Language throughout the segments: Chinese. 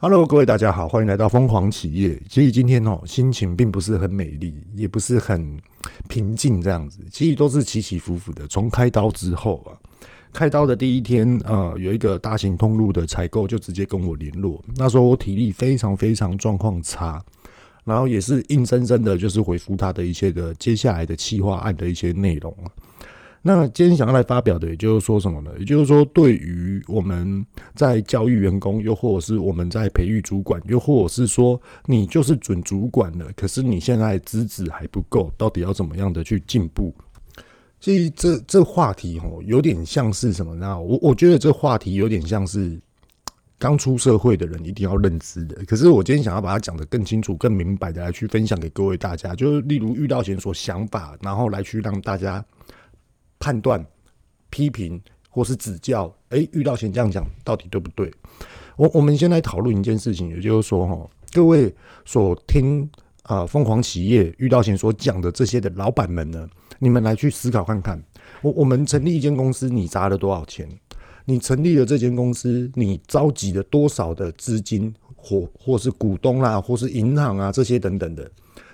Hello，各位大家好，欢迎来到疯狂企业。其实今天哦，心情并不是很美丽，也不是很平静，这样子，其实都是起起伏伏的。从开刀之后啊，开刀的第一天，呃，有一个大型通路的采购就直接跟我联络，那时候我体力非常非常状况差，然后也是硬生生的，就是回复他的一些的接下来的企划案的一些内容啊。那今天想要来发表的，也就是说什么呢？也就是说，对于我们在教育员工，又或者是我们在培育主管，又或者是说你就是准主管了，可是你现在资质还不够，到底要怎么样的去进步？其实这这话题哦，有点像是什么呢？我我觉得这话题有点像是刚出社会的人一定要认知的。可是我今天想要把它讲得更清楚、更明白的来去分享给各位大家，就是例如遇到前所想法，然后来去让大家。判断、批评或是指教，哎、遇到前这样讲到底对不对？我我们先来讨论一件事情，也就是说，哈，各位所听啊，疯狂企业遇到前所讲的这些的老板们呢，你们来去思考看看，我我们成立一间公司，你砸了多少钱？你成立了这间公司，你召集了多少的资金，或或是股东啦，或是银行啊这些等等的？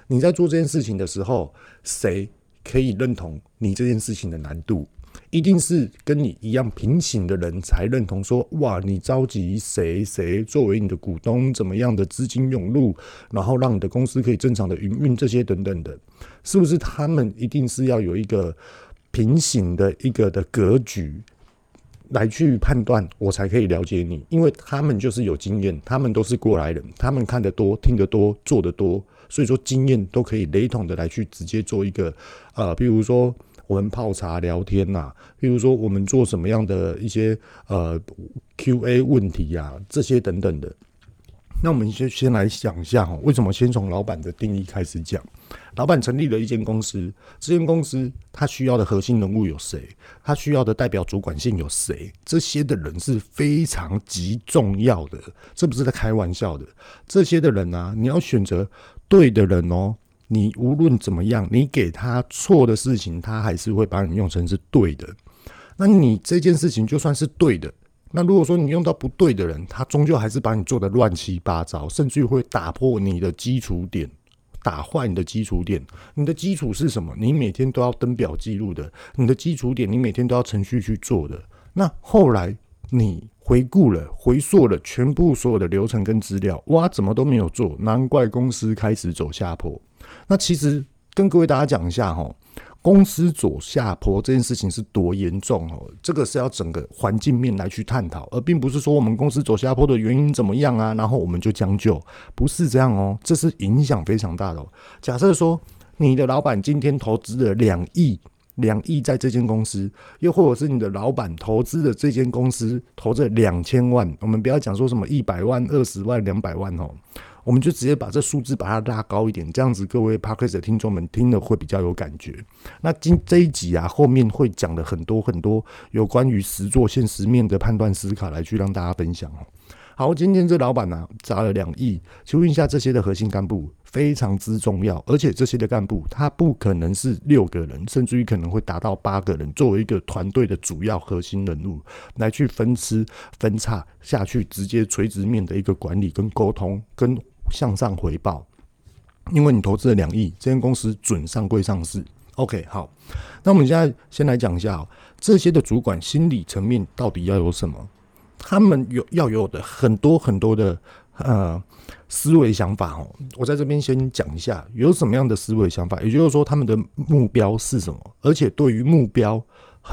你在做这件事情的时候，谁？可以认同你这件事情的难度，一定是跟你一样平行的人才认同说，哇，你召集谁谁作为你的股东，怎么样的资金涌入，然后让你的公司可以正常的营运这些等等的，是不是他们一定是要有一个平行的一个的格局来去判断，我才可以了解你，因为他们就是有经验，他们都是过来人，他们看得多，听得多，做得多。所以说经验都可以雷同的来去直接做一个，呃，比如说我们泡茶聊天呐、啊，比如说我们做什么样的一些呃 Q&A 问题呀、啊，这些等等的。那我们就先来想一下哈，为什么先从老板的定义开始讲？老板成立了一间公司，这间公司他需要的核心人物有谁？他需要的代表主管性有谁？这些的人是非常极重要的，这不是在开玩笑的。这些的人啊，你要选择。对的人哦，你无论怎么样，你给他错的事情，他还是会把你用成是对的。那你这件事情就算是对的，那如果说你用到不对的人，他终究还是把你做得乱七八糟，甚至于会打破你的基础点，打坏你的基础点。你的基础是什么？你每天都要登表记录的，你的基础点，你每天都要程序去做的。那后来你。回顾了、回溯了全部所有的流程跟资料，哇，怎么都没有做，难怪公司开始走下坡。那其实跟各位大家讲一下哈，公司走下坡这件事情是多严重哦，这个是要整个环境面来去探讨，而并不是说我们公司走下坡的原因怎么样啊，然后我们就将就，不是这样哦，这是影响非常大的。假设说你的老板今天投资了两亿。两亿在这间公司，又或者是你的老板投资的这间公司投这两千万，我们不要讲说什么一百万、二十万、两百万哦，我们就直接把这数字把它拉高一点，这样子各位 Podcast 的听众们听了会比较有感觉。那今这一集啊，后面会讲的很多很多有关于实作现实面的判断思考，来去让大家分享哦。好，今天这老板呢砸了两亿，请问一下这些的核心干部非常之重要，而且这些的干部他不可能是六个人，甚至于可能会达到八个人，作为一个团队的主要核心人物来去分支分叉下去，直接垂直面的一个管理跟沟通跟向上回报。因为你投资了两亿，这间公司准上柜上市。OK，好，那我们现在先来讲一下这些的主管心理层面到底要有什么？他们有要有的很多很多的呃思维想法哦，我在这边先讲一下有什么样的思维想法，也就是说他们的目标是什么，而且对于目标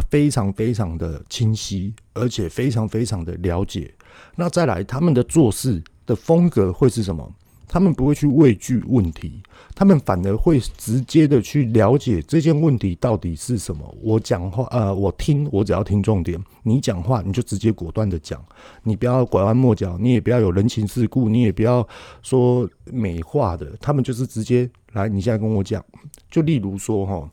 非常非常的清晰，而且非常非常的了解。那再来他们的做事的风格会是什么？他们不会去畏惧问题，他们反而会直接的去了解这件问题到底是什么。我讲话，呃，我听，我只要听重点。你讲话，你就直接果断的讲，你不要拐弯抹角，你也不要有人情世故，你也不要说美化的。他们就是直接来，你现在跟我讲。就例如说，哈，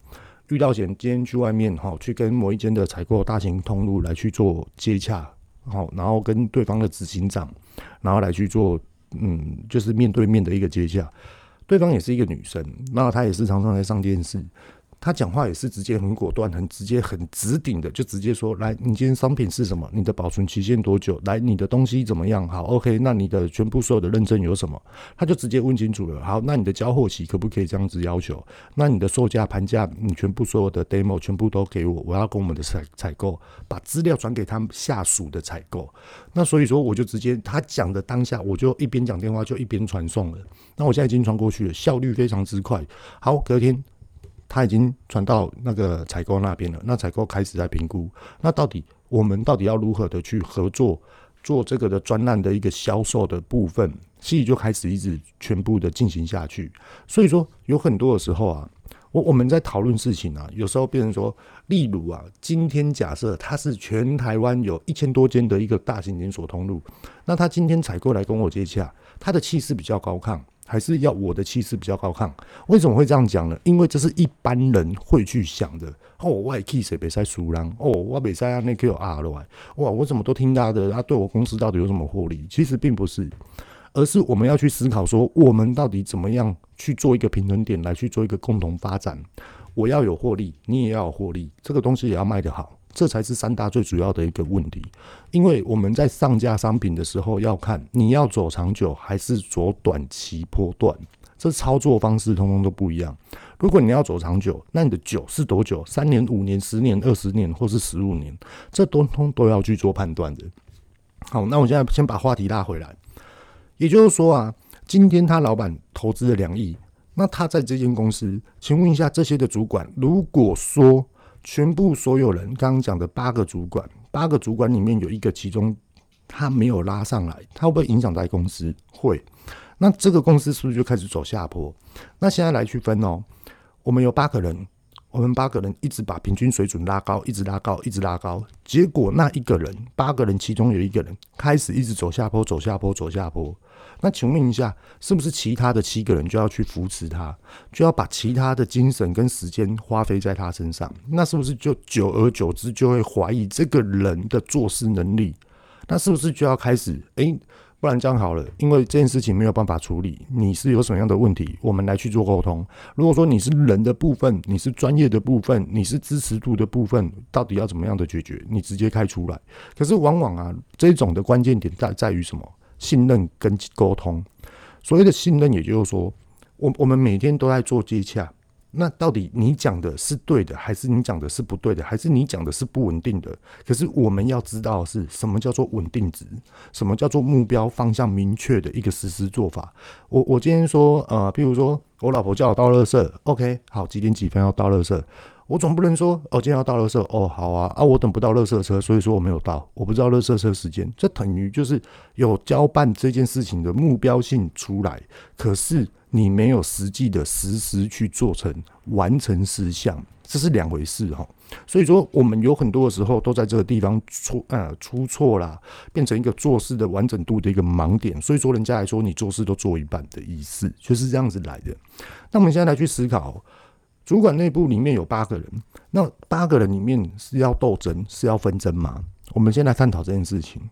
遇到钱，今天去外面，哈，去跟某一间的采购大型通路来去做接洽，好，然后跟对方的执行长，然后来去做。嗯，就是面对面的一个接洽，对方也是一个女生，那她也是常常来上电视。他讲话也是直接很果断，很直接，很直顶的，就直接说：“来，你今天商品是什么？你的保存期限多久？来，你的东西怎么样？好，OK，那你的全部所有的认证有什么？”他就直接问清楚了。好，那你的交货期可不可以这样子要求？那你的售价、盘价，你全部所有的 demo 全部都给我，我要跟我们的采采购把资料转给他们下属的采购。那所以说，我就直接他讲的当下，我就一边讲电话就一边传送了。那我现在已经传过去了，效率非常之快。好，隔天。他已经传到那个采购那边了，那采购开始在评估，那到底我们到底要如何的去合作做这个的专案的一个销售的部分，所以就开始一直全部的进行下去。所以说有很多的时候啊，我我们在讨论事情啊，有时候变成说，例如啊，今天假设他是全台湾有一千多间的一个大型连锁通路，那他今天采购来跟我接洽，他的气势比较高亢。还是要我的气势比较高亢，为什么会这样讲呢？因为这是一般人会去想的。哦，我的气势比赛输人，哦，我比赛啊那个有啊了，哇，我怎么都听他的？他对我公司到底有什么获利？其实并不是，而是我们要去思考说，我们到底怎么样去做一个平衡点，来去做一个共同发展。我要有获利，你也要有获利，这个东西也要卖得好。这才是三大最主要的一个问题，因为我们在上架商品的时候，要看你要走长久还是走短期波段，这操作方式通通都不一样。如果你要走长久，那你的久是多久？三年、五年、十年、二十年，或是十五年，这通通都要去做判断的。好，那我现在先把话题拉回来，也就是说啊，今天他老板投资了两亿，那他在这间公司，请问一下这些的主管，如果说。全部所有人刚刚讲的八个主管，八个主管里面有一个其中他没有拉上来，他会不会影响到公司？会。那这个公司是不是就开始走下坡？那现在来区分哦，我们有八个人，我们八个人一直把平均水准拉高，一直拉高，一直拉高，结果那一个人，八个人其中有一个人开始一直走下坡，走下坡，走下坡。那请问一下，是不是其他的七个人就要去扶持他，就要把其他的精神跟时间花费在他身上？那是不是就久而久之就会怀疑这个人的做事能力？那是不是就要开始？诶，不然这样好了，因为这件事情没有办法处理，你是有什么样的问题？我们来去做沟通。如果说你是人的部分，你是专业的部分，你是支持度的部分，到底要怎么样的解决？你直接开出来。可是往往啊，这种的关键点在在于什么？信任跟沟通，所谓的信任，也就是说，我我们每天都在做接洽。那到底你讲的是对的，还是你讲的是不对的，还是你讲的是不稳定的？可是我们要知道是什么叫做稳定值，什么叫做目标方向明确的一个实施做法。我我今天说，呃，比如说我老婆叫我倒垃圾，OK，好，几点几分要倒垃圾。我总不能说哦，今天要倒垃圾哦，好啊啊，我等不到垃圾车，所以说我没有到，我不知道垃圾车时间，这等于就是有交办这件事情的目标性出来，可是你没有实际的实时去做成完成事项，这是两回事哈。所以说，我们有很多的时候都在这个地方出呃出错啦，变成一个做事的完整度的一个盲点。所以说，人家来说你做事都做一半的意思，就是这样子来的。那我们现在来去思考。主管内部里面有八个人，那八个人里面是要斗争，是要纷争吗？我们先来探讨这件事情。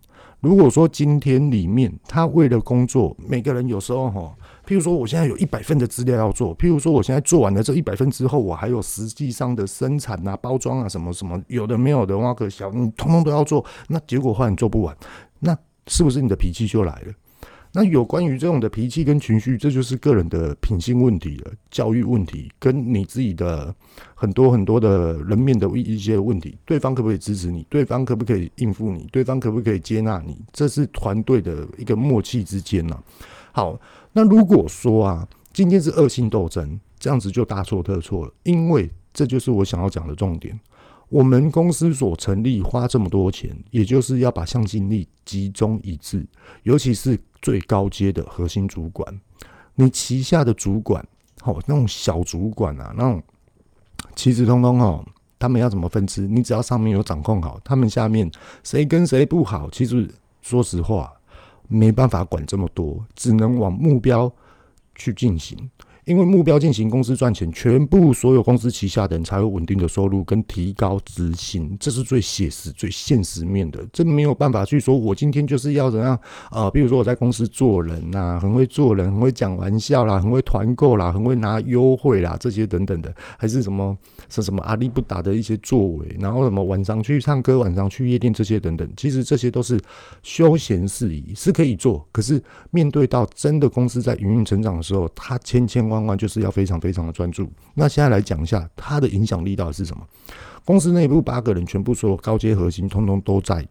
如果说今天里面他为了工作，每个人有时候哈，譬如说我现在有一百份的资料要做，譬如说我现在做完了这一百份之后，我还有实际上的生产啊、包装啊什么什么，有的没有的，话，可小，你通通都要做，那结果换你做不完，那是不是你的脾气就来了？那有关于这种的脾气跟情绪，这就是个人的品性问题了，教育问题，跟你自己的很多很多的人面的一些问题。对方可不可以支持你？对方可不可以应付你？对方可不可以接纳你？这是团队的一个默契之间呢。好，那如果说啊，今天是恶性斗争，这样子就大错特错了，因为这就是我想要讲的重点。我们公司所成立花这么多钱，也就是要把向心力集中一致，尤其是最高阶的核心主管，你旗下的主管，哦，那种小主管啊，那种其实通通哦，他们要怎么分支？你只要上面有掌控好，他们下面谁跟谁不好，其实说实话没办法管这么多，只能往目标去进行。因为目标进行，公司赚钱，全部所有公司旗下的人才有稳定的收入跟提高执行，这是最写实、最现实面的。这没有办法去说，我今天就是要怎样啊、比如说我在公司做人呐、很会做人，很会讲玩笑啦，很会团购啦，很会拿优惠啦，这些等等的，还是什么是什么阿里不达的一些作为，然后什么晚上去唱歌，晚上去夜店这些等等，其实这些都是休闲事宜，是可以做。可是面对到真的公司在营运成长的时候，他千千万。万万就是要非常非常的专注。那现在来讲一下它的影响力到底是什么？公司内部八个人全部所有高阶核心，通通都在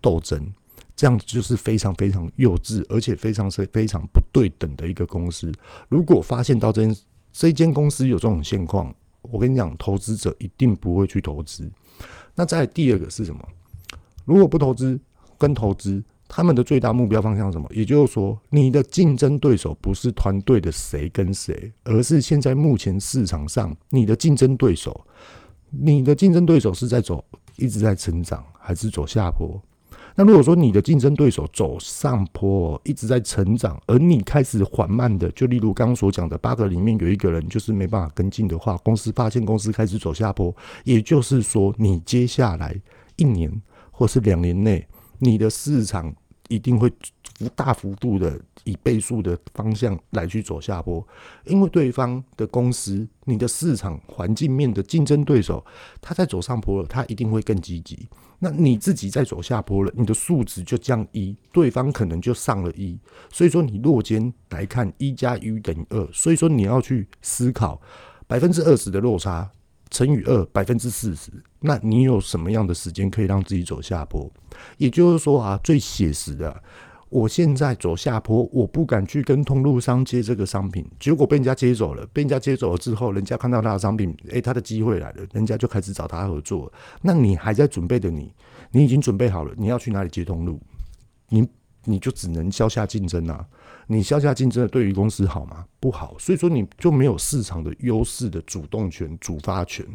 斗争，这样子就是非常非常幼稚，而且非常是非常不对等的一个公司。如果发现到这这间公司有这种现况，我跟你讲，投资者一定不会去投资。那在第二个是什么？如果不投资跟投资。他们的最大目标方向是什么？也就是说，你的竞争对手不是团队的谁跟谁，而是现在目前市场上你的竞争对手。你的竞争对手是在走一直在成长，还是走下坡？那如果说你的竞争对手走上坡，一直在成长，而你开始缓慢的，就例如刚刚所讲的八个里面有一个人就是没办法跟进的话，公司发现公司开始走下坡，也就是说，你接下来一年或是两年内。你的市场一定会大幅度的以倍数的方向来去走下坡，因为对方的公司，你的市场环境面的竞争对手，他在走上坡了，他一定会更积极。那你自己在走下坡了，你的数值就降一，对方可能就上了一，所以说你落肩来看一加一等于二，所以说你要去思考百分之二十的落差。乘以二，百分之四十，那你有什么样的时间可以让自己走下坡？也就是说啊，最写实的，我现在走下坡，我不敢去跟通路商接这个商品，结果被人家接走了，被人家接走了之后，人家看到他的商品，诶，他的机会来了，人家就开始找他合作。那你还在准备的你，你已经准备好了，你要去哪里接通路？你你就只能削下竞争啊。你消下竞争的对于公司好吗？不好，所以说你就没有市场的优势的主动权、主发权。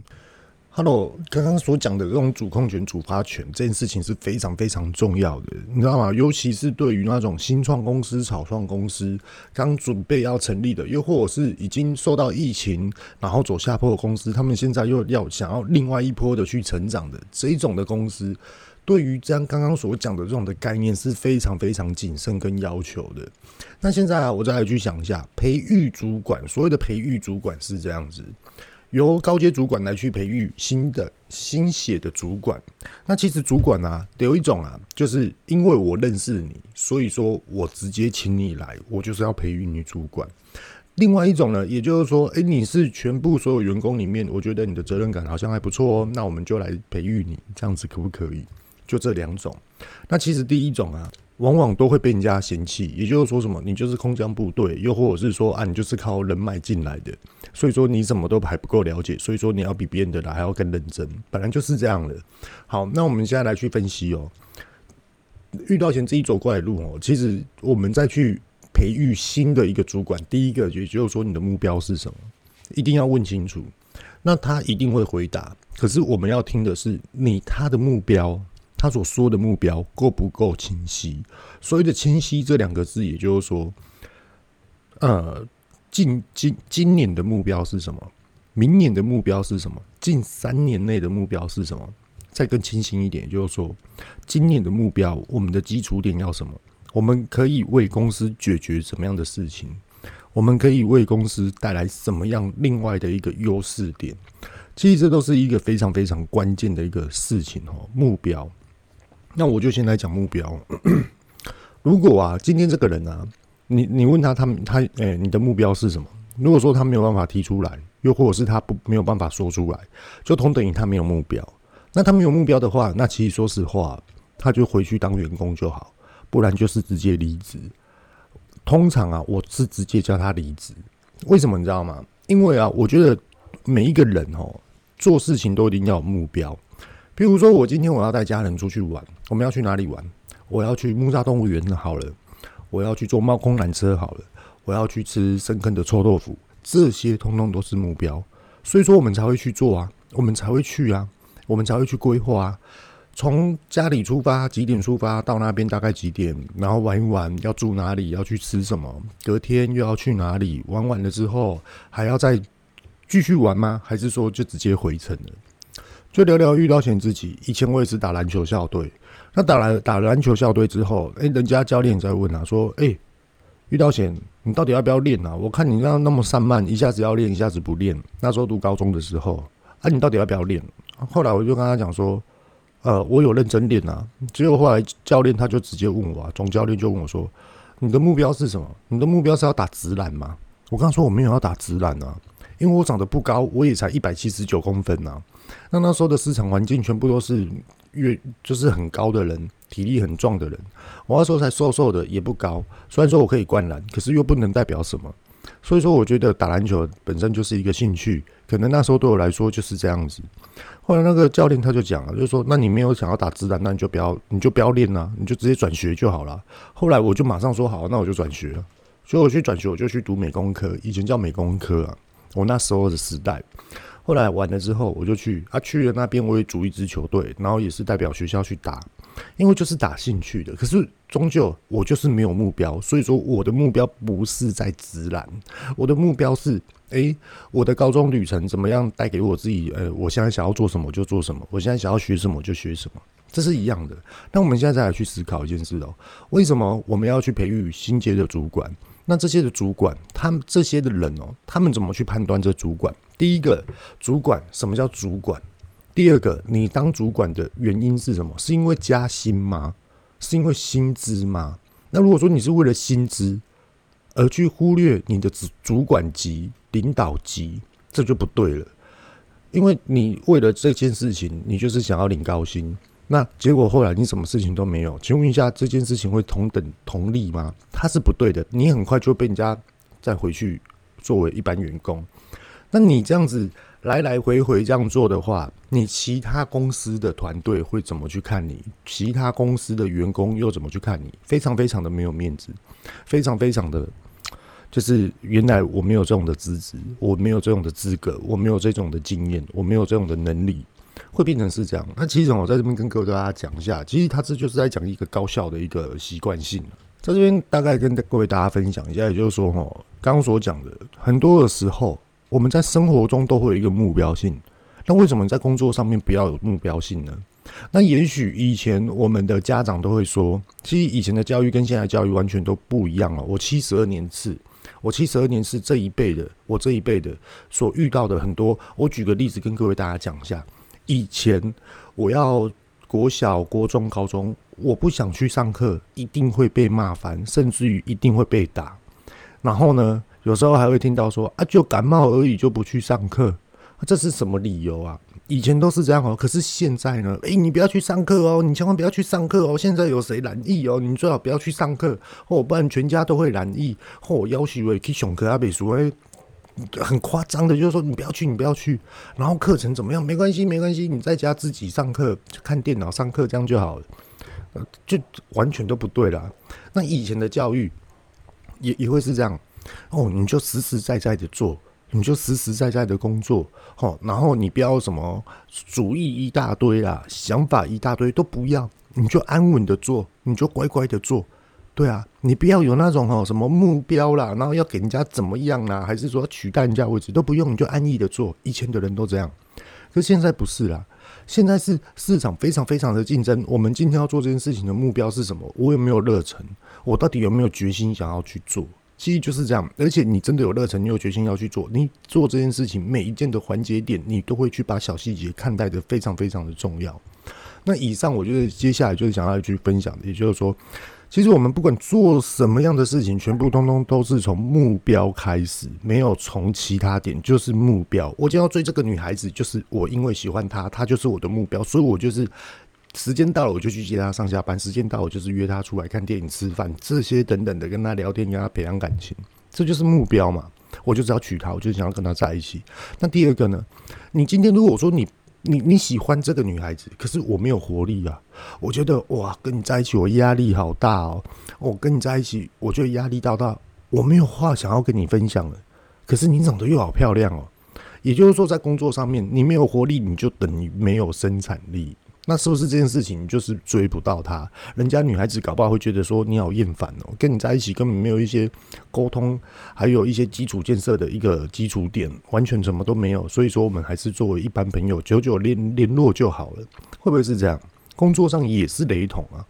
他罗刚刚所讲的这种主控权、主发权这件事情是非常非常重要的，你知道吗？尤其是对于那种新创公司、草创公司刚准备要成立的，又或者是已经受到疫情然后走下坡的公司，他们现在又要想要另外一波的去成长的这一种的公司。对于这样刚刚所讲的这种的概念是非常非常谨慎跟要求的。那现在啊，我再来去想一下，培育主管，所谓的培育主管是这样子，由高阶主管来去培育新的新血的主管。那其实主管啊，有一种啊，就是因为我认识你，所以说我直接请你来，我就是要培育你主管。另外一种呢，也就是说，诶，你是全部所有员工里面，我觉得你的责任感好像还不错哦，那我们就来培育你，这样子可不可以？就这两种，那其实第一种啊，往往都会被人家嫌弃。也就是说，什么你就是空降部队，又或者是说啊，你就是靠人脉进来的，所以说你什么都还不够了解，所以说你要比别人的来还要更认真，本来就是这样的。好，那我们现在来去分析哦，遇到前自己走过来的路哦，其实我们再去培育新的一个主管，第一个也就是说你的目标是什么，一定要问清楚，那他一定会回答。可是我们要听的是你他的目标。他所说的目标够不够清晰？所谓的清晰这两个字，也就是说，呃，近今今年的目标是什么？明年的目标是什么？近三年内的目标是什么？再更清晰一点，就是说，今年的目标，我们的基础点要什么？我们可以为公司解决什么样的事情？我们可以为公司带来什么样另外的一个优势点？其实这都是一个非常非常关键的一个事情哦，目标。那我就先来讲目标。如果啊，今天这个人啊，你你问他，他他诶、你的目标是什么？如果说他没有办法提出来，又或者是他不没有办法说出来，就同等于他没有目标。那他没有目标的话，那其实说实话，他就回去当员工就好，不然就是直接离职。通常啊，我是直接叫他离职。为什么你知道吗？因为啊，我觉得每一个人哦，做事情都一定要有目标。比如说，我今天我要带家人出去玩，我们要去哪里玩？我要去木栅动物园好了，我要去坐猫空缆车好了，我要去吃深坑的臭豆腐，这些通通都是目标，所以说我们才会去做啊，我们才会去啊，我们才会去规划啊。从家里出发，几点出发到那边大概几点，然后玩一玩，要住哪里，要去吃什么，隔天又要去哪里，玩完了之后还要再继续玩吗？还是说就直接回程了？就聊聊遇到贤自己。以前我也是打篮球校队，那打篮打篮球校队之后，诶、欸，人家教练在问啊，说，诶、欸，遇到贤，你到底要不要练啊？我看你那那么散漫，一下子要练，一下子不练。那时候读高中的时候，啊，你到底要不要练？后来我就跟他讲说，呃，我有认真练啊。结果后来教练他就直接问我，啊，总教练就问我说，你的目标是什么？你的目标是要打直篮吗？我刚说我没有要打直篮啊，因为我长得不高，我也才一百七十九公分啊。那那时候的市场环境全部都是越就是很高的人，体力很壮的人。我那时候才瘦瘦的，也不高。虽然说我可以灌篮，可是又不能代表什么。所以说，我觉得打篮球本身就是一个兴趣。可能那时候对我来说就是这样子。后来那个教练他就讲了，就是说，那你没有想要打职篮，那你就不要，你就不要练了，你就直接转学就好了。后来我就马上说好，那我就转学了。所以我去转学，我就去读美工科，以前叫美工科啊。我那时候的时代。后来完了之后，我就去啊，去了那边，我也组一支球队，然后也是代表学校去打，因为就是打兴趣的。可是终究我就是没有目标，所以说我的目标不是在职篮，我的目标是，诶，我的高中旅程怎么样带给我自己？呃，我现在想要做什么就做什么，我现在想要学什么就学什么，这是一样的。那我们现在再来去思考一件事哦，为什么我们要去培育新阶的主管？那这些的主管，他们这些的人哦，他们怎么去判断这主管？第一个，主管，什么叫主管？第二个，你当主管的原因是什么？是因为加薪吗？是因为薪资吗？那如果说你是为了薪资而去忽略你的主主管级、领导级，这就不对了。因为你为了这件事情，你就是想要领高薪。那结果后来你什么事情都没有，请问一下，这件事情会同等同利吗？它是不对的，你很快就被人家再回去作为一般员工。那你这样子来来回回这样做的话，你其他公司的团队会怎么去看你？其他公司的员工又怎么去看你？非常非常的没有面子，非常非常的，就是原来我没有这种的资质，我没有这种的资格，我没有这种的经验，我没有这种的能力。会变成是这样。那其实我在这边跟各位大家讲一下，其实他这就是在讲一个高效的一个习惯性。在这边大概跟各位大家分享一下，也就是说，哈，刚刚所讲的很多的时候，我们在生活中都会有一个目标性。那为什么在工作上面不要有目标性呢？那也许以前我们的家长都会说，其实以前的教育跟现在教育完全都不一样了。我七十二年次，我七十二年是这一辈的，我这一辈的所遇到的很多。我举个例子跟各位大家讲一下。以前我要国小、国中、高中，我不想去上课，一定会被骂烦，甚至于一定会被打。然后呢，有时候还会听到说啊，就感冒而已，就不去上课，这是什么理由啊？以前都是这样哦，可是现在呢？诶，你不要去上课哦，你千万不要去上课哦。现在有谁染疫哦？你最好不要去上课，或不然全家都会染疫，或要许会去上课啊，被说诶。很夸张的，就是说你不要去，你不要去。然后课程怎么样？没关系，没关系，你在家自己上课，看电脑上课这样就好了。就完全都不对了。那以前的教育也也会是这样哦，你就实实在在的做，你就实实在在的工作，哦，然后你不要什么主意一大堆啦，想法一大堆都不要，你就安稳的做，你就乖乖的做。对啊，你不要有那种哦什么目标啦，然后要给人家怎么样啦，还是说取代人家位置都不用，你就安逸的做。以前的人都这样，可现在不是啦。现在是市场非常非常的竞争。我们今天要做这件事情的目标是什么？我有没有热忱？我到底有没有决心想要去做？其实就是这样。而且你真的有热忱，你有决心要去做，你做这件事情每一件的环节点，你都会去把小细节看待得非常非常的重要。那以上我觉得接下来就是想要去分享的，也就是说。其实我们不管做什么样的事情，全部通通都是从目标开始，没有从其他点，就是目标。我今天要追这个女孩子，就是我因为喜欢她，她就是我的目标，所以我就是时间到了我就去接她上下班，时间到了我就是约她出来看电影、吃饭这些等等的，跟她聊天，跟她培养感情，这就是目标嘛。我就只要娶她，我就想要跟她在一起。那第二个呢？你今天如果说你。你你喜欢这个女孩子，可是我没有活力啊！我觉得哇，跟你在一起我压力好大哦。我跟你在一起，我就压力大到我没有话想要跟你分享了。可是你长得又好漂亮哦，也就是说，在工作上面你没有活力，你就等于没有生产力。那是不是这件事情就是追不到他？人家女孩子搞不好会觉得说你好厌烦哦，跟你在一起根本没有一些沟通，还有一些基础建设的一个基础点，完全什么都没有。所以说我们还是作为一般朋友，久久联联络就好了。会不会是这样？工作上也是雷同啊。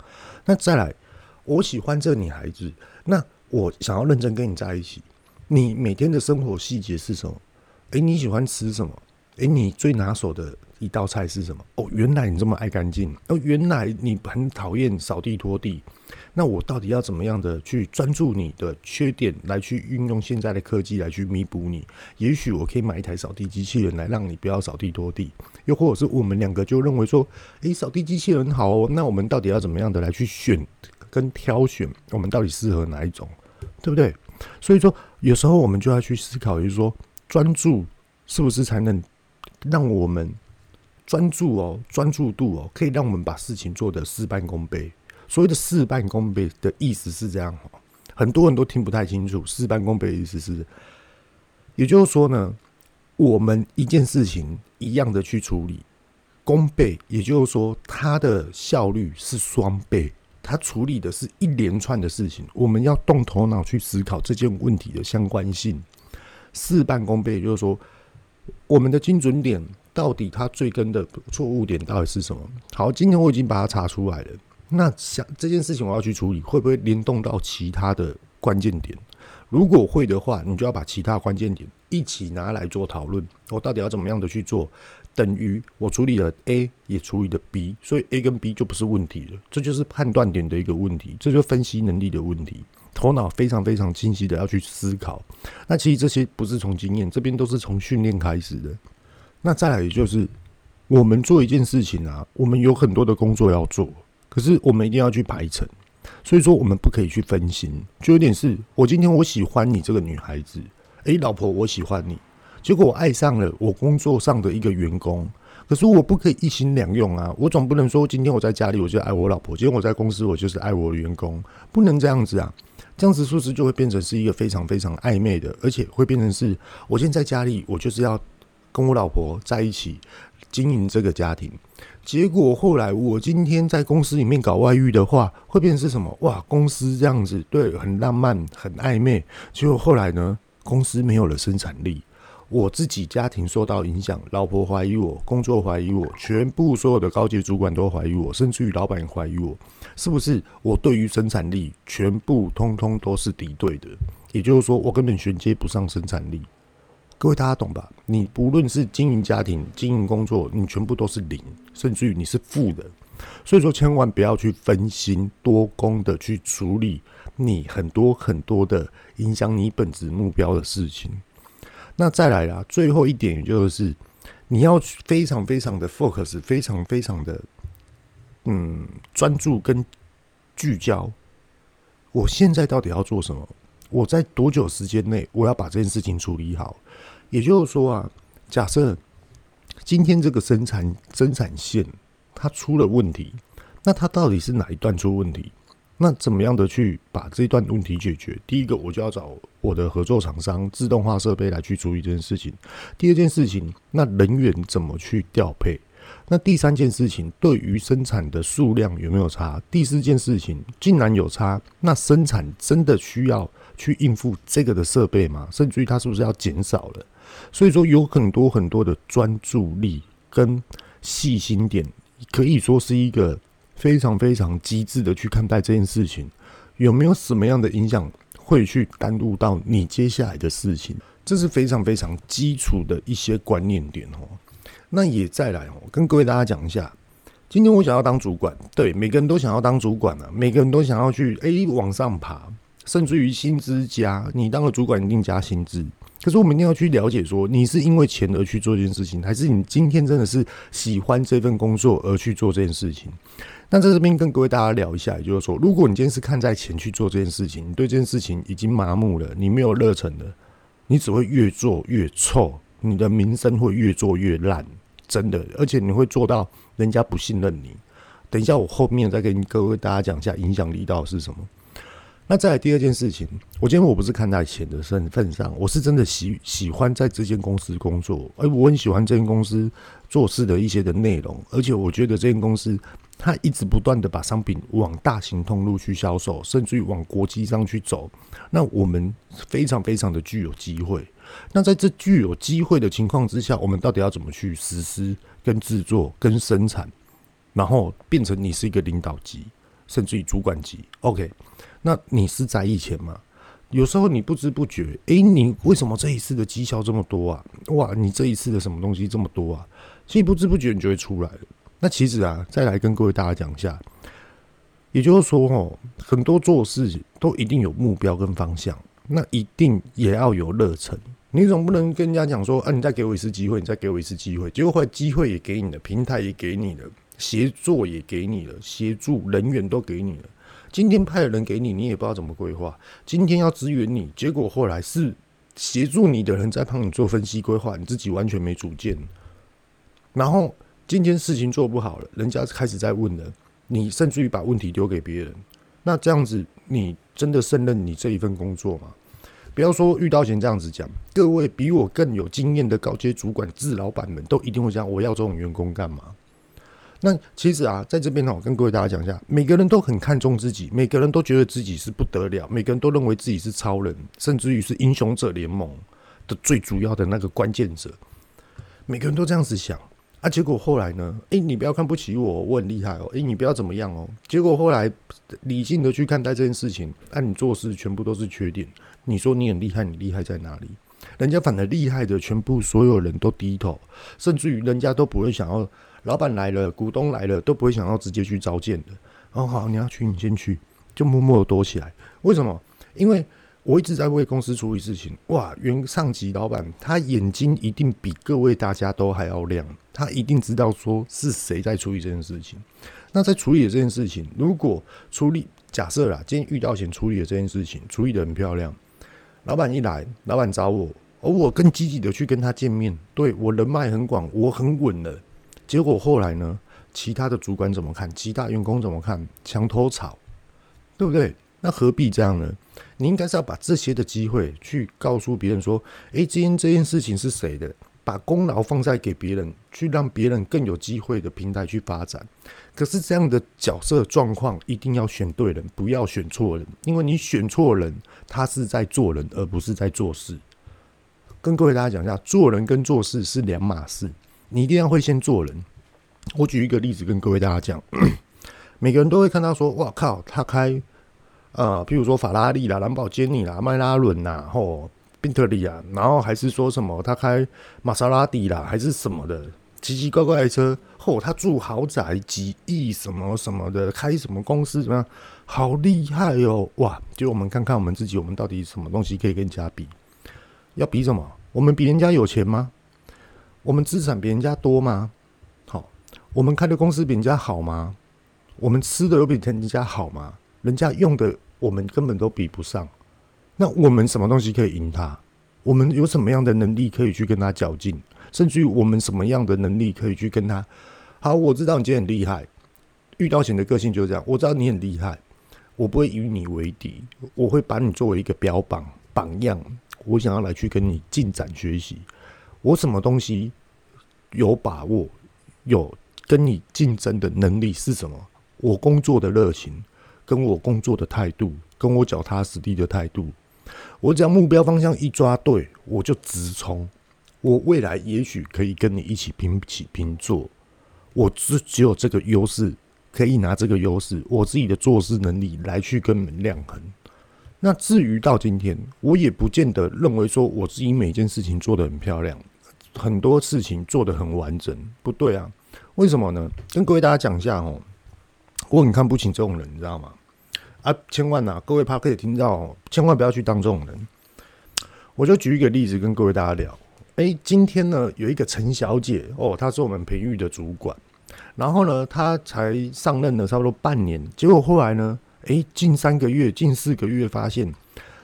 那再来，我喜欢这个女孩子，那我想要认真跟你在一起。你每天的生活细节是什么？诶，你喜欢吃什么？诶，你最拿手的一道菜是什么？哦，原来你这么爱干净。哦，原来你很讨厌扫地拖地。那我到底要怎么样的去专注你的缺点，来去运用现在的科技来去弥补你？也许我可以买一台扫地机器人来让你不要扫地拖地。又或者是我们两个就认为说，诶，扫地机器人好哦。那我们到底要怎么样的来去选跟挑选？我们到底适合哪一种？对不对？所以说，有时候我们就要去思考，就是说，专注是不是才能。让我们专注哦，专注度哦，可以让我们把事情做得事半功倍。所谓的事半功倍的意思是这样哦，很多人都听不太清楚。事半功倍的意思是，也就是说呢，我们一件事情一样的去处理，功倍，也就是说它的效率是双倍。它处理的是一连串的事情，我们要动头脑去思考这件问题的相关性。事半功倍，也就是说。我们的精准点到底它最根的错误点到底是什么？好，今天我已经把它查出来了。那想这件事情我要去处理，会不会联动到其他的关键点？如果会的话，你就要把其他关键点一起拿来做讨论。我到底要怎么样的去做？等于我处理了 A，也处理了 B，所以 A 跟 B 就不是问题了。这就是判断点的一个问题，这就是分析能力的问题。头脑非常非常清晰的要去思考，那其实这些不是从经验，这边都是从训练开始的。那再来就是，我们做一件事情啊，我们有很多的工作要做，可是我们一定要去排程，所以说我们不可以去分心。就有点是我今天我喜欢你这个女孩子，诶，老婆我喜欢你，结果我爱上了我工作上的一个员工。可是我不可以一心两用啊！我总不能说今天我在家里我就爱我老婆，今天我在公司我就是爱我的员工，不能这样子啊！这样子是不是就会变成是一个非常非常暧昧的，而且会变成是我现在在家里我就是要跟我老婆在一起经营这个家庭，结果后来我今天在公司里面搞外遇的话，会变成是什么？哇，公司这样子对，很浪漫很暧昧，结果后来呢，公司没有了生产力。我自己家庭受到影响，老婆怀疑我，工作怀疑我，全部所有的高级主管都怀疑我，甚至于老板也怀疑我，是不是？我对于生产力全部通通都是敌对的，也就是说，我根本衔接不上生产力。各位大家懂吧？你不论是经营家庭、经营工作，你全部都是零，甚至于你是负的。所以说，千万不要去分心多功的去处理你很多很多的影响你本质目标的事情。那再来啦，最后一点也就是你要非常非常的 focus，非常非常的嗯专注跟聚焦。我现在到底要做什么？我在多久时间内我要把这件事情处理好？也就是说啊，假设今天这个生产生产线它出了问题，那它到底是哪一段出问题？那怎么样的去把这段问题解决？第一个，我就要找我的合作厂商自动化设备来去处理这件事情。第二件事情，那人员怎么去调配？那第三件事情，对于生产的数量有没有差？第四件事情，竟然有差，那生产真的需要去应付这个的设备吗？甚至于它是不是要减少了？所以说，有很多很多的专注力跟细心点，可以说是一个。非常非常机智的去看待这件事情，有没有什么样的影响会去耽误到你接下来的事情？这是非常非常基础的一些观念点哦。那也再来哦，跟各位大家讲一下，今天我想要当主管，对，每个人都想要当主管啊，每个人都想要去 A 往上爬，甚至于薪资加，你当了主管一定加薪资。可是我们一定要去了解，说你是因为钱而去做这件事情，还是你今天真的是喜欢这份工作而去做这件事情？那在这边跟各位大家聊一下，也就是说，如果你今天是看在钱去做这件事情，你对这件事情已经麻木了，你没有热忱了，你只会越做越臭，你的名声会越做越烂，真的，而且你会做到人家不信任你。等一下，我后面再跟各位大家讲一下影响力到底是什么。那再来第二件事情，我今天我不是看在钱的身份上，我是真的喜喜欢在这间公司工作，而我很喜欢这间公司做事的一些的内容，而且我觉得这间公司它一直不断的把商品往大型通路去销售，甚至于往国际上去走，那我们非常非常的具有机会。那在这具有机会的情况之下，我们到底要怎么去实施、跟制作、跟生产，然后变成你是一个领导级，甚至于主管级？OK。那你是在意钱吗？有时候你不知不觉，诶、你为什么这一次的绩效这么多啊？哇，你这一次的什么东西这么多啊？所以不知不觉你就会出来了。那其实啊，再来跟各位大家讲一下，也就是说哦，很多做事都一定有目标跟方向，那一定也要有热忱。你总不能跟人家讲说，啊，你再给我一次机会，你再给我一次机会，结果后来机会也给你了，平台也给你了，协作也给你了，协助人员都给你了。今天派人给你，你也不知道怎么规划。今天要支援你，结果后来是协助你的人在帮你做分析规划，你自己完全没主见。然后今天事情做不好了，人家开始在问了，你甚至于把问题丢给别人。那这样子，你真的胜任你这一份工作吗？不要说遇到前这样子讲，各位比我更有经验的高阶主管、自老板们都一定会讲：我要这种员工干嘛？那其实啊，在这边呢，我跟各位大家讲一下，每个人都很看重自己，每个人都觉得自己是不得了，每个人都认为自己是超人，甚至于是英雄者联盟的最主要的那个关键者，每个人都这样子想啊。结果后来呢，诶，你不要看不起我，我很厉害哦，诶，你不要怎么样哦。结果后来理性的去看待这件事情，按你做事全部都是缺点。你说你很厉害，你厉害在哪里？人家反而厉害的，全部所有人都低头，甚至于人家都不会想要。老板来了，股东来了，都不会想要直接去召见的。哦，好，你要去，你先去，就默默的躲起来。为什么？因为我一直在为公司处理事情。哇，原上级老板他眼睛一定比各位大家都还要亮，他一定知道说是谁在处理这件事情。那在处理的这件事情，如果处理，假设啦，今天遇到钱处理的这件事情，处理的很漂亮。老板一来，老板找我，而我更积极的去跟他见面，对，我人脉很广，我很稳了。结果后来呢？其他的主管怎么看？其他员工怎么看？墙头草，对不对？那何必这样呢？你应该是要把这些的机会去告诉别人说：“诶，今天这件事情是谁的？”把功劳放在给别人，去让别人更有机会的平台去发展。可是这样的角色状况一定要选对人，不要选错人，因为你选错人，他是在做人，而不是在做事。跟各位大家讲一下，做人跟做事是两码事。你一定要会先做人。我举一个例子跟各位大家讲，每个人都会看到说：“哇靠，他开呃，譬如说法拉利啦、兰博基尼啦、迈拉伦呐，或宾特利啊，然后还是说什么他开玛莎拉蒂啦，还是什么的奇奇怪怪的车，或他住豪宅几亿什么什么的，开什么公司怎么样，好厉害哦！哇，就我们看看我们自己，我们到底什么东西可以跟人家比？要比什么？我们比人家有钱吗？我们资产比人家多吗？好，我们开的公司比人家好吗？我们吃的有比人家好吗？人家用的我们根本都比不上。那我们什么东西可以赢他？我们有什么样的能力可以去跟他较劲？甚至于我们什么样的能力可以去跟他？好，我知道你今天很厉害，遇到钱的个性就是这样。我知道你很厉害，我不会与你为敌，我会把你作为一个标榜榜样，我想要来去跟你进展学习。我什么东西有把握？有跟你竞争的能力是什么？我工作的热情，跟我工作的态度，跟我脚踏实地的态度。我只要目标方向一抓对，我就直冲。我未来也许可以跟你一起平起平坐。我只只有这个优势，可以拿这个优势，我自己的做事能力来去跟你们量衡。那至于到今天，我也不见得认为说我自己每件事情做得很漂亮，很多事情做得很完整，不对啊？为什么呢？跟各位大家讲一下哦，我很看不起这种人，你知道吗？啊，千万呐，各位怕可以听到，哦千万不要去当这种人。我就举一个例子跟各位大家聊。诶，今天呢有一个陈小姐哦，她是我们培育的主管，然后呢她才上任了差不多半年，结果后来呢。诶，近三个月、近四个月，发现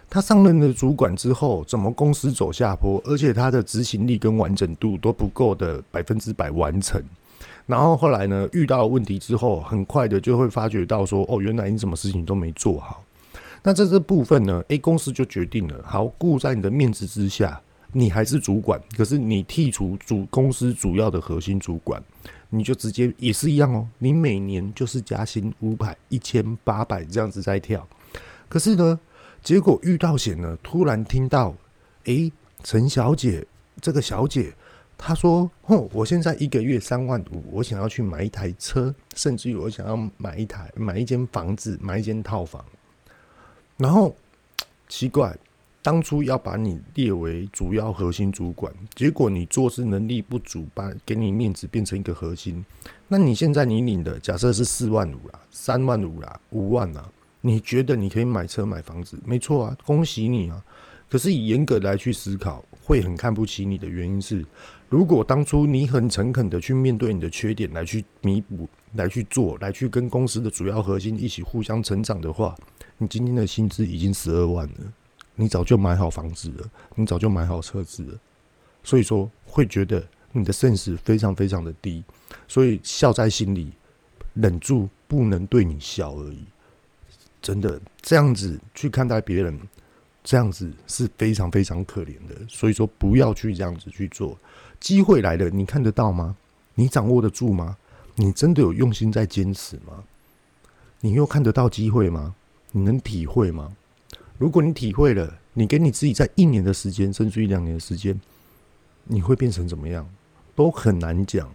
他上任的主管之后，怎么公司走下坡，而且他的执行力跟完整度都不够的百分之百完成。然后后来呢，遇到问题之后，很快的就会发觉到说，哦，原来你什么事情都没做好。那在这部分呢，A 公司就决定了，好，顾在你的面子之下，你还是主管，可是你剔除主公司主要的核心主管，你就直接也是一样哦，你每年就是加薪五百、一千八百这样子在跳。可是呢，结果遇到险呢，突然听到，哎、欸，陈小姐，这个小姐。她说：“哦，我现在一个月三万五，我想要去买一台车，甚至于我想要买一台、买一间房子、买一间套房。然后奇怪，当初要把你列为主要核心主管，结果你做事能力不足，把给你面子变成一个核心。那你现在你领的假设是四万五啦、三万五啦、五万啦，你觉得你可以买车买房子？没错啊，恭喜你啊！可是以严格来去思考，会很看不起你的原因是。”如果当初你很诚恳的去面对你的缺点，来去弥补，来去做，来去跟公司的主要核心一起互相成长的话，你今天的薪资已经十二万了，你早就买好房子了，你早就买好车子了，所以说会觉得你的 sense 非常非常的低，所以笑在心里，忍住不能对你笑而已。真的这样子去看待别人，这样子是非常非常可怜的，所以说不要去这样子去做。机会来了，你看得到吗？你掌握得住吗？你真的有用心在坚持吗？你又看得到机会吗？你能体会吗？如果你体会了，你给你自己在一年的时间，甚至于两年的时间，你会变成怎么样？都很难讲，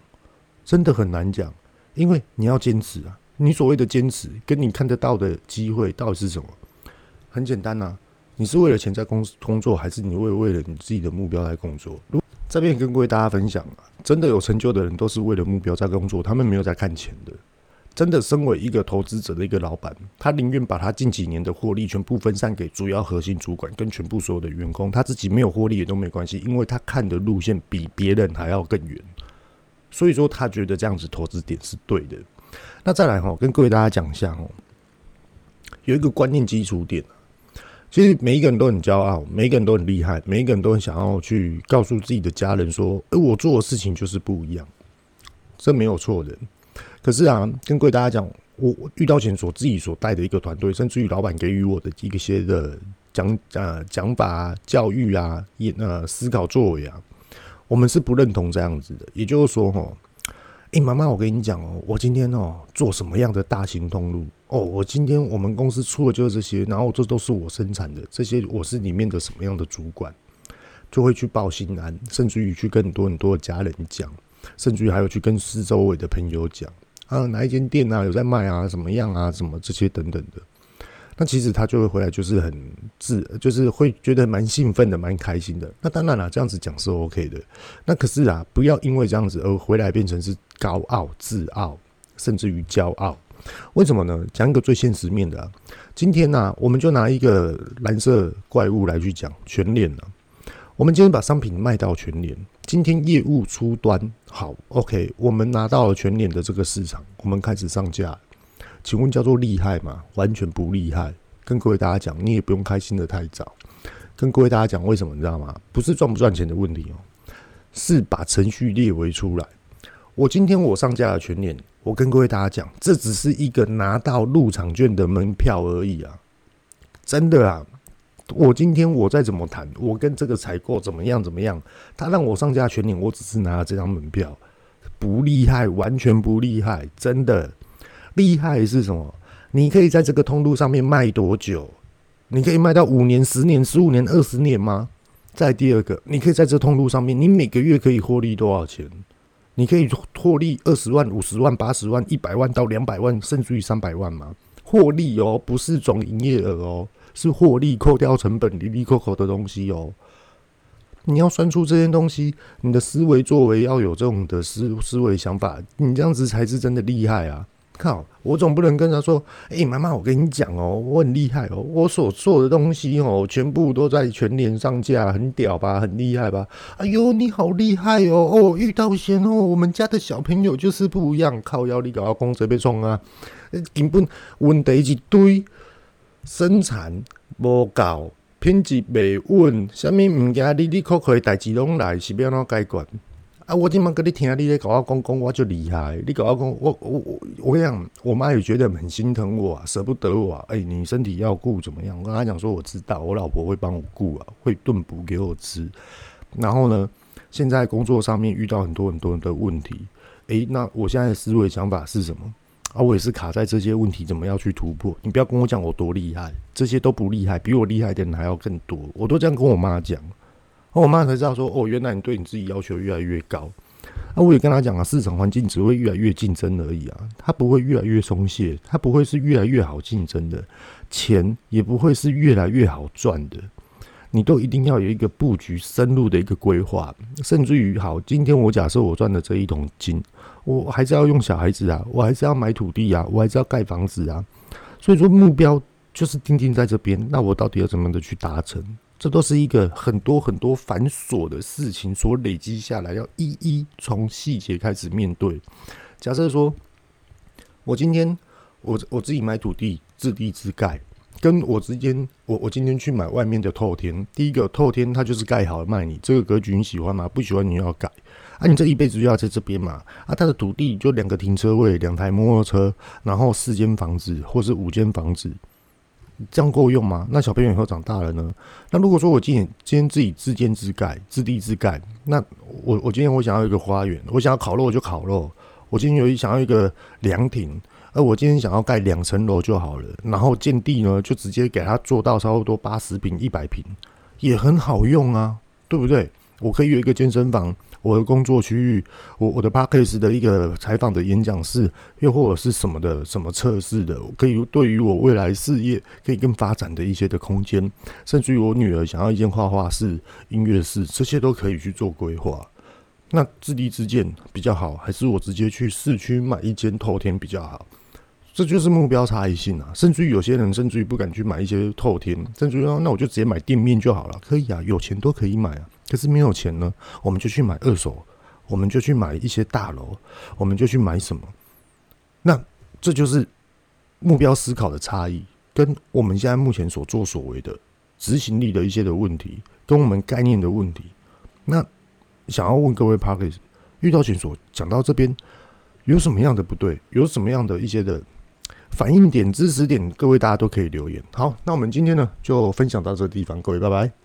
真的很难讲，因为你要坚持啊。你所谓的坚持，跟你看得到的机会到底是什么？很简单啊，你是为了钱在工工作，还是你为为了你自己的目标来工作？如这边跟各位大家分享啊，真的有成就的人都是为了目标在工作，他们没有在看钱的。真的，身为一个投资者的一个老板，他宁愿把他近几年的获利全部分散给主要核心主管跟全部所有的员工，他自己没有获利也都没关系，因为他看的路线比别人还要更远。所以说，他觉得这样子投资点是对的。那再来哈，跟各位大家讲一下哦，有一个观念基础点。其实每一个人都很骄傲，每一个人都很厉害，每一个人都很想要去告诉自己的家人说：“哎，我做的事情就是不一样。”这没有错的。可是啊，跟各位大家讲，我遇到前所自己所带的一个团队，甚至于老板给予我的一些的讲呃讲法啊、教育啊、也呃思考作为啊，我们是不认同这样子的。也就是说，哈。哎，妈妈，我跟你讲哦，我今天哦做什么样的大型通路哦？我今天我们公司出的就是这些，然后这都是我生产的，这些我是里面的什么样的主管，就会去报新安，甚至于去跟很多很多的家人讲，甚至于还有去跟四周围的朋友讲啊，哪一间店啊有在卖啊，怎么样啊，什么这些等等的。那其实他就会回来，就是很自，就是会觉得蛮兴奋的，蛮开心的。那当然了，这样子讲是 OK 的。那可是啊，不要因为这样子而回来变成是高傲、自傲，甚至于骄傲。为什么呢？讲一个最现实面的。今天呢，我们就拿一个蓝色怪物来去讲全脸了。我们今天把商品卖到全脸，今天业务出端好，OK，我们拿到了全脸的这个市场，我们开始上架。请问叫做厉害吗？完全不厉害。跟各位大家讲，你也不用开心得太早。跟各位大家讲，为什么你知道吗？不是赚不赚钱的问题哦，是把程序列为出来。我今天我上架了全脸，我跟各位大家讲，这只是一个拿到入场券的门票而已啊！真的啊，我今天我再怎么谈，我跟这个采购怎么样怎么样，他让我上架全脸，我只是拿了这张门票，不厉害，完全不厉害，真的。厉害是什么？你可以在这个通路上面卖多久？你可以卖到五年、十年、十五年、二十年吗？再第二个，你可以在这通路上面，你每个月可以获利多少钱？你可以获利二十万、五十万、八十万、一百万到两百万，甚至于三百万吗？获利哦，不是总营业额哦，是获利扣掉成本、利利扣扣的东西哦。你要算出这些东西，你的思维作为要有这种的思思维想法，你这样子才是真的厉害啊！靠！我总不能跟他说：“哎、妈妈，我跟你讲哦，我很厉害哦，我所做的东西哦，全部都在全年上架，很屌吧，很厉害吧？哎呦，你好厉害哦！哦，遇到险哦，我们家的小朋友就是不一样，靠腰你搞到公贼被冲啊！根本问题一堆，生产无够，品质未稳，什么物件哩哩扣扣的代志拢来，是要怎解决？啊，我今晚跟你听，你在搞我公公，我就厉害。你搞我公，我我我我跟你讲，我妈也觉得很心疼我啊，舍不得我啊。哎、你身体要顾怎么样？我跟她讲说，我知道，我老婆会帮我顾啊，会炖补给我吃。然后呢，现在工作上面遇到很多很多的问题，哎、那我现在的思维想法是什么？啊，我也是卡在这些问题，怎么样去突破？你不要跟我讲我多厉害，这些都不厉害，比我厉害的人还要更多。我都这样跟我妈讲，我妈才知道说，哦，原来你对你自己要求越来越高。啊，我也跟她讲啊，市场环境只会越来越竞争而已啊，它不会越来越松懈，它不会是越来越好竞争的，钱也不会是越来越好赚的。你都一定要有一个布局深入的一个规划，甚至于好，今天我假设我赚的这一桶金，我还是要用小孩子啊，我还是要买土地啊，我还是要盖房子啊，所以说目标就是定定在这边，那我到底要怎么的去达成？这都是一个很多很多繁琐的事情所累积下来，要一一从细节开始面对。假设说，我今天我我自己买土地自地自盖。跟我之间，我我今天去买外面的透天，第一个透天它就是盖好了卖你，这个格局你喜欢吗？不喜欢你要改啊，你这一辈子就要在这边嘛啊，它的土地就两个停车位，两台摩托车，然后四间房子或是五间房子，这样够用吗？那小朋友以后长大了呢？那如果说我今天今天自己自建自盖，自地自盖，那我我今天我想要一个花园，我想要烤肉我就烤肉，我今天有想要一个凉亭。而我今天想要盖两层楼就好了，然后建地呢，就直接给它做到差不多八十平、一百平，也很好用啊，对不对？我可以有一个健身房，我的工作区域，我我的 Podcast 的一个采访的演讲室，又或者是什么的什么测试的，可以对于我未来事业可以更发展的一些的空间，甚至于我女儿想要一间画画室、音乐室，这些都可以去做规划。那自立自建比较好，还是我直接去市区买一间透天比较好？这就是目标差异性啊！甚至于有些人甚至于不敢去买一些透天，甚至于说那我就直接买店面就好了，可以啊，有钱都可以买啊。可是没有钱呢，我们就去买二手，我们就去买一些大楼，我们就去买什么？那这就是目标思考的差异，跟我们现在目前所作所为的执行力的一些的问题，跟我们概念的问题。那想要问各位 Podcast 遇到钱所讲到这边，有什么样的不对？有什么样的一些的？反应点、知识点，各位大家都可以留言。好，那我们今天呢就分享到这个地方，各位拜拜。